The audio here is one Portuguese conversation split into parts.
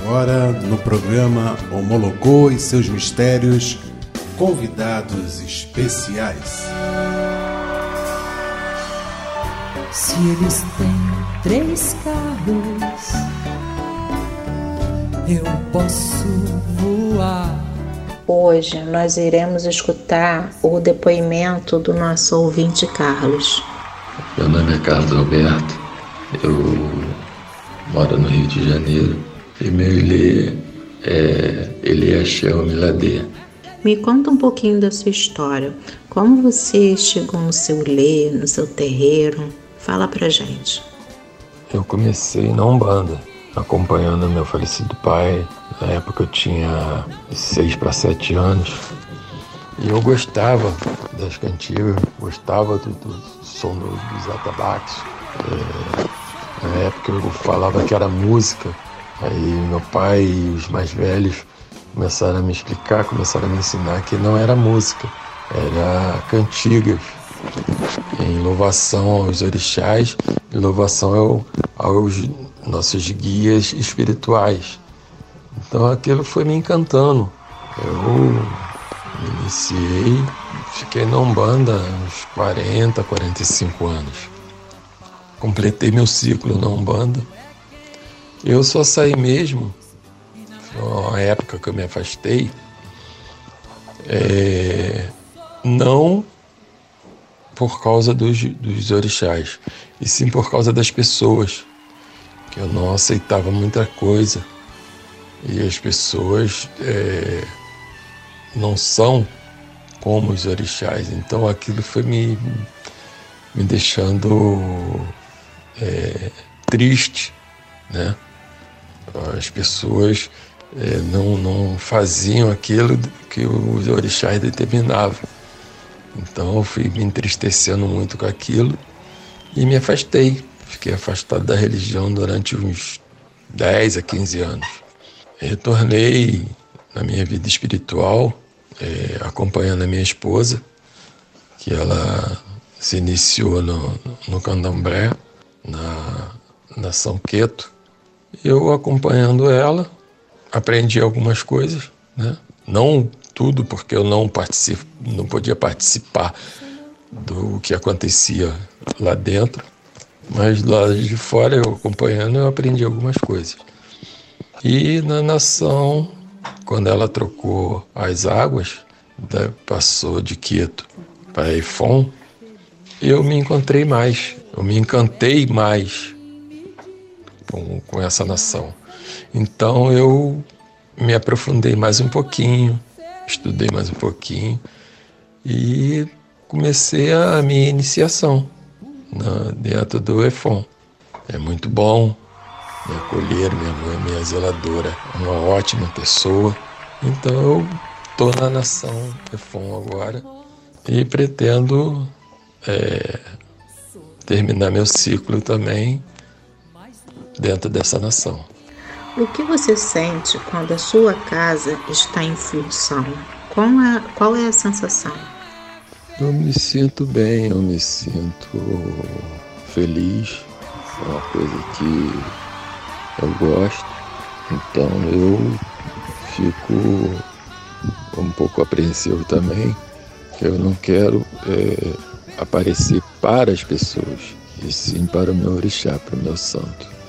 agora no programa Homologô e seus mistérios, convidados especiais. Se eles têm três carros, eu posso voar. Hoje nós iremos escutar o depoimento do nosso ouvinte Carlos. Meu nome é Carlos Alberto, eu moro no Rio de Janeiro e meu Ilê é Eliashel Miladê. Me conta um pouquinho da sua história. Como você chegou no seu Ilê, no seu terreiro? Fala pra gente. Eu comecei na Umbanda, acompanhando meu falecido pai. Na época eu tinha seis para sete anos. E eu gostava das cantigas, gostava do, do som dos atabaques. É, na época eu falava que era música. Aí meu pai e os mais velhos começaram a me explicar, começaram a me ensinar que não era música, era cantigas em louvação aos orixás, em louvação aos nossos guias espirituais. Então aquilo foi me encantando. Eu iniciei, fiquei na Umbanda uns 40, 45 anos. Completei meu ciclo na Umbanda. Eu só saí mesmo, uma época que eu me afastei, é, não por causa dos, dos orixás, e sim por causa das pessoas, que eu não aceitava muita coisa. E as pessoas é, não são como os orixás. Então aquilo foi me, me deixando é, triste, né? As pessoas é, não, não faziam aquilo que os orixás determinavam. Então eu fui me entristecendo muito com aquilo e me afastei. Fiquei afastado da religião durante uns 10 a 15 anos. Retornei na minha vida espiritual, é, acompanhando a minha esposa, que ela se iniciou no, no candomblé, na, na São Queto. Eu acompanhando ela, aprendi algumas coisas, né? não tudo, porque eu não, participo, não podia participar do que acontecia lá dentro, mas lá de fora, eu acompanhando, eu aprendi algumas coisas. E na nação, quando ela trocou as águas, da, passou de Quito para Efon, eu me encontrei mais, eu me encantei mais com, com essa nação. Então eu me aprofundei mais um pouquinho, estudei mais um pouquinho e comecei a minha iniciação na, dentro do EFON. É muito bom me acolher, minha mãe, minha zeladora, é uma ótima pessoa. Então eu estou na nação EFON agora e pretendo é, terminar meu ciclo também dentro dessa nação. O que você sente quando a sua casa está em função? Qual é, qual é a sensação? Eu me sinto bem, eu me sinto feliz. É uma coisa que eu gosto. Então eu fico um pouco apreensivo também. Eu não quero é, aparecer para as pessoas, e sim para o meu orixá, para o meu santo.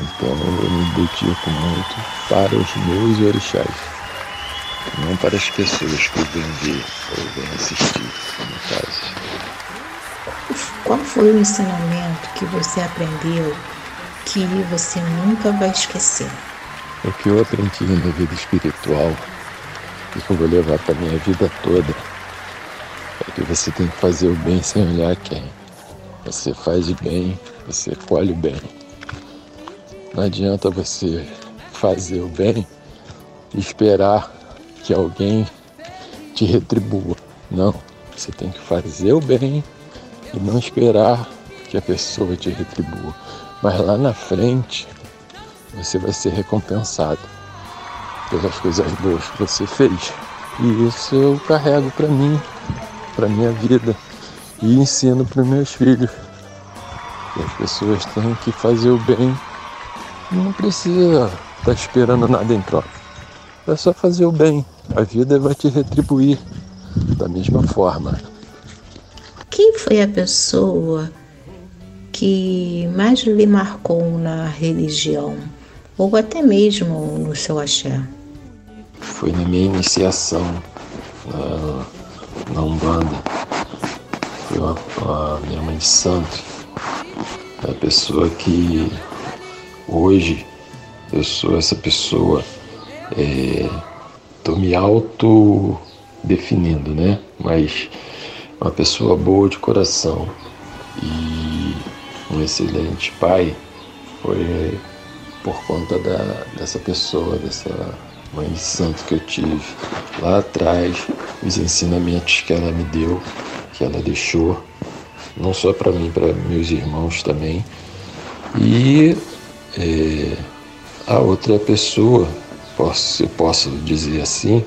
Então eu me dedico muito para os meus orixás, não para as pessoas que vêm ver ou vêm assistir, no caso. Qual foi o ensinamento que você aprendeu que você nunca vai esquecer? O que eu aprendi na vida espiritual e que eu vou levar para minha vida toda é que você tem que fazer o bem sem olhar quem. Você faz o bem, você colhe o bem. Não adianta você fazer o bem e esperar que alguém te retribua. Não, você tem que fazer o bem e não esperar que a pessoa te retribua. Mas lá na frente você vai ser recompensado pelas coisas boas que você fez. E isso eu carrego para mim, para minha vida e ensino para meus filhos. Que as pessoas têm que fazer o bem não precisa está esperando nada em troca. É só fazer o bem. A vida vai te retribuir da mesma forma. Quem foi a pessoa que mais lhe marcou na religião? Ou até mesmo no seu axé? Foi na minha iniciação na, na Umbanda. Foi a, a minha mãe de santo. A pessoa que hoje eu sou essa pessoa. Estou é, me auto definindo, né? Mas uma pessoa boa de coração e um excelente pai foi por conta da, dessa pessoa, dessa mãe de santo que eu tive lá atrás, os ensinamentos que ela me deu, que ela deixou, não só para mim, para meus irmãos também. E é, a outra pessoa, posso, eu posso dizer assim,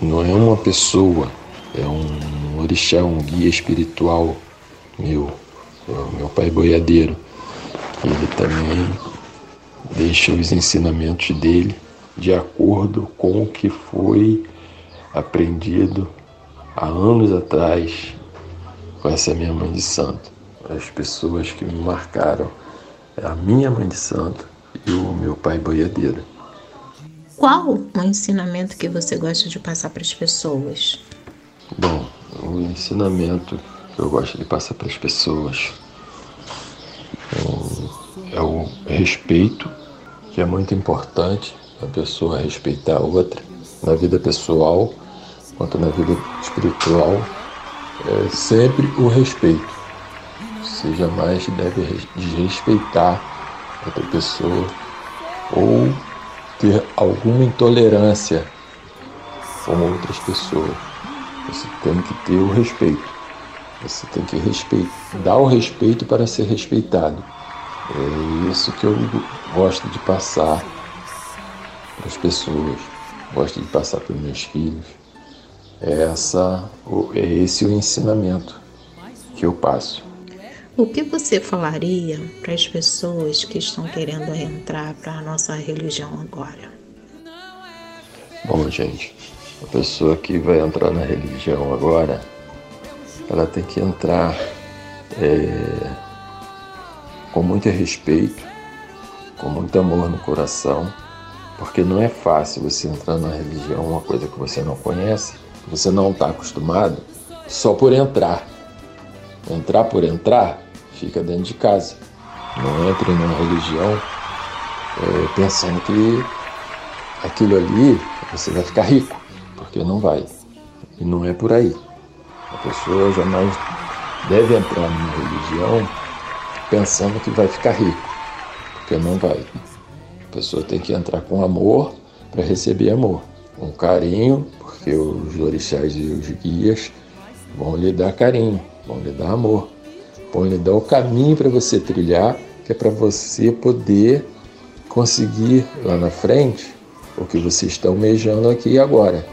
não é uma pessoa, é um orixá, um guia espiritual meu, meu pai boiadeiro. Ele também deixa os ensinamentos dele de acordo com o que foi aprendido há anos atrás com essa minha mãe de santo. As pessoas que me marcaram é a minha mãe de santo e o meu pai boiadeiro. Qual o ensinamento que você gosta de passar para as pessoas? Bom, o ensinamento que eu gosto de passar para as pessoas é o respeito, que é muito importante a pessoa respeitar a outra, na vida pessoal quanto na vida espiritual, é sempre o respeito. Você jamais deve desrespeitar outra pessoa ou ter alguma intolerância com outras pessoas. Você tem que ter o respeito. Você tem que respeitar, dar o respeito para ser respeitado. É isso que eu gosto de passar para as pessoas, gosto de passar para os meus filhos. É, essa, é esse o ensinamento que eu passo. O que você falaria para as pessoas que estão querendo entrar para a nossa religião agora? Bom, gente, a pessoa que vai entrar na religião agora, ela tem que entrar é, com muito respeito, com muito amor no coração, porque não é fácil você entrar na religião, uma coisa que você não conhece, você não está acostumado, só por entrar. Entrar por entrar fica dentro de casa. Não entre numa religião é, pensando que aquilo ali você vai ficar rico, porque não vai. E não é por aí. A pessoa jamais deve entrar numa religião pensando que vai ficar rico, porque não vai. A pessoa tem que entrar com amor para receber amor, com carinho, porque os orixás e os guias vão lhe dar carinho, vão lhe dar amor. Vão lhe dar o caminho para você trilhar, que é para você poder conseguir lá na frente o que você está almejando aqui e agora.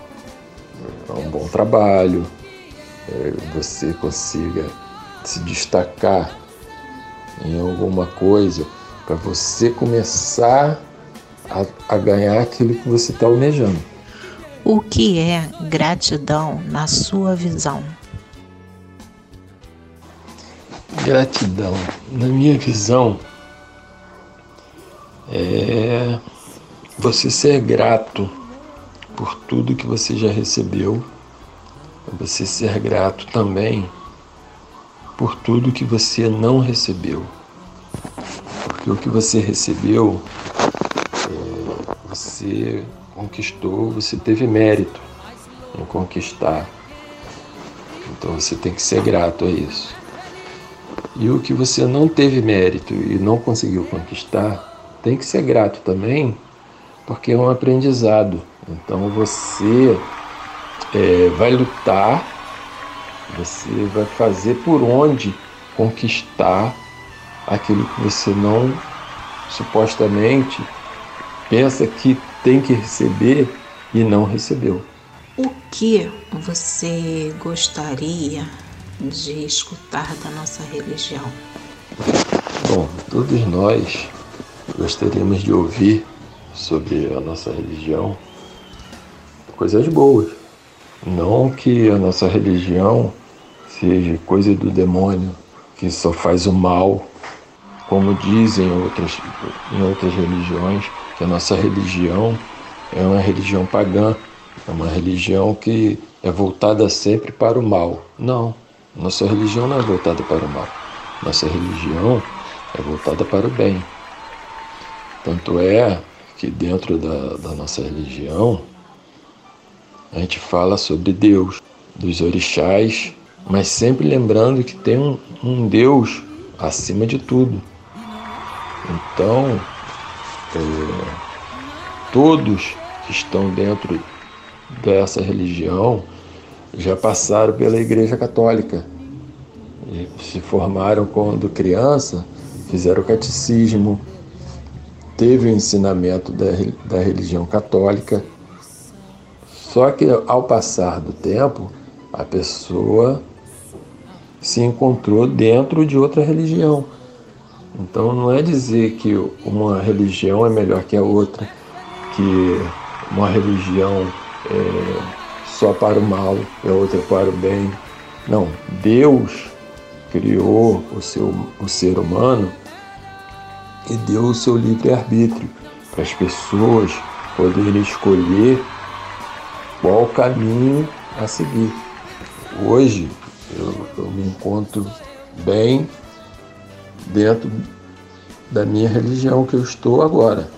É um bom trabalho, é, você consiga se destacar em alguma coisa para você começar a, a, ganhar aquilo que você está almejando. O que é gratidão na sua visão? Gratidão, na minha visão, é você ser grato por tudo que você já recebeu, você ser grato também por tudo que você não recebeu. Porque o que você recebeu, é, você conquistou, você teve mérito em conquistar. Então você tem que ser grato a isso. E o que você não teve mérito e não conseguiu conquistar, tem que ser grato também, porque é um aprendizado. Então você é, vai lutar, você vai fazer por onde conquistar aquilo que você não supostamente pensa que tem que receber e não recebeu. O que você gostaria de escutar da nossa religião? Bom, todos nós gostaríamos de ouvir sobre a nossa religião coisas boas. Não que a nossa religião seja coisa do demônio, que só faz o mal, como dizem outras, em outras religiões, que a nossa religião é uma religião pagã, é uma religião que é voltada sempre para o mal. Não, nossa religião não é voltada para o mal. Nossa religião é voltada para o bem. Tanto é que dentro da, da nossa religião a gente fala sobre Deus, dos orixás, mas sempre lembrando que tem um, um Deus acima de tudo. Então, é, todos que estão dentro dessa religião já passaram pela Igreja Católica. E se formaram quando criança, fizeram catecismo, teve o ensinamento da, da religião católica. Só que ao passar do tempo, a pessoa se encontrou dentro de outra religião. Então não é dizer que uma religião é melhor que a outra, que uma religião é só para o mal e a outra para o bem. Não, Deus criou o, seu, o ser humano e deu o seu livre-arbítrio para as pessoas poderem escolher qual caminho a seguir. Hoje eu, eu me encontro bem dentro da minha religião que eu estou agora,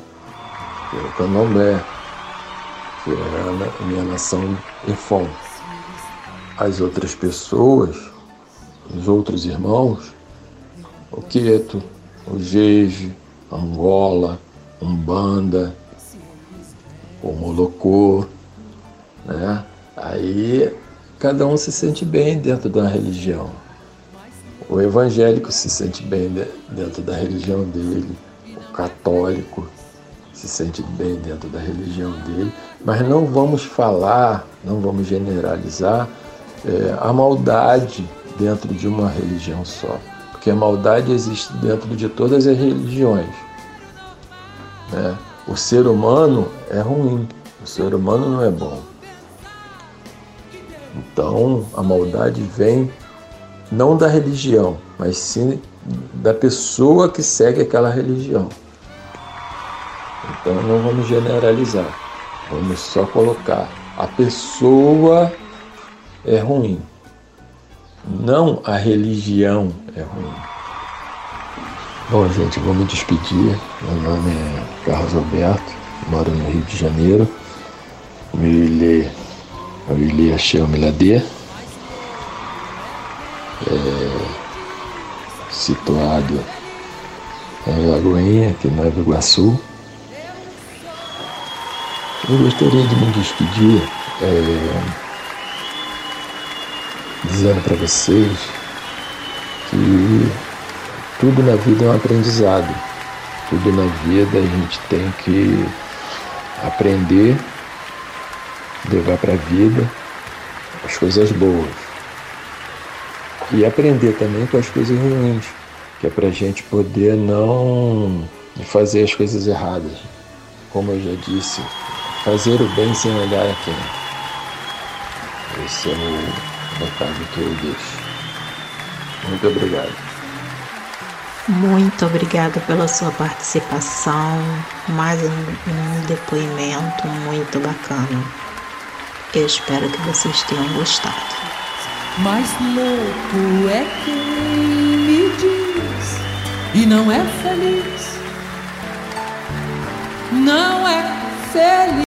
que é o Candomblé, que é minha nação Efon. As outras pessoas, os outros irmãos, o Queto, o Jeje, Angola, Umbanda, o Molocô, né? Aí cada um se sente bem dentro da religião. O evangélico se sente bem dentro da religião dele, o católico se sente bem dentro da religião dele, mas não vamos falar, não vamos generalizar é, a maldade dentro de uma religião só, porque a maldade existe dentro de todas as religiões. Né? O ser humano é ruim, o ser humano não é bom. Então a maldade vem não da religião, mas sim da pessoa que segue aquela religião. Então não vamos generalizar, vamos só colocar a pessoa é ruim, não a religião é ruim. Bom, gente, vou me despedir. Meu nome é Carlos Alberto, moro no Rio de Janeiro. Meu ilê o Ilê é, situado em Lagoinha, aqui no Nova Iguaçu. Eu gostaria de me despedir é, dizendo para vocês que tudo na vida é um aprendizado. Tudo na vida a gente tem que aprender, levar para a vida as coisas boas e aprender também com as coisas ruins, que é para a gente poder não fazer as coisas erradas. Como eu já disse, fazer o bem sem olhar a quem. Esse é o recado que eu deixo. Muito obrigado. Muito obrigada pela sua participação. Mais um, um depoimento muito bacana. Eu espero que vocês tenham gostado. Mais louco é quem me diz e não é feliz. Não é feliz.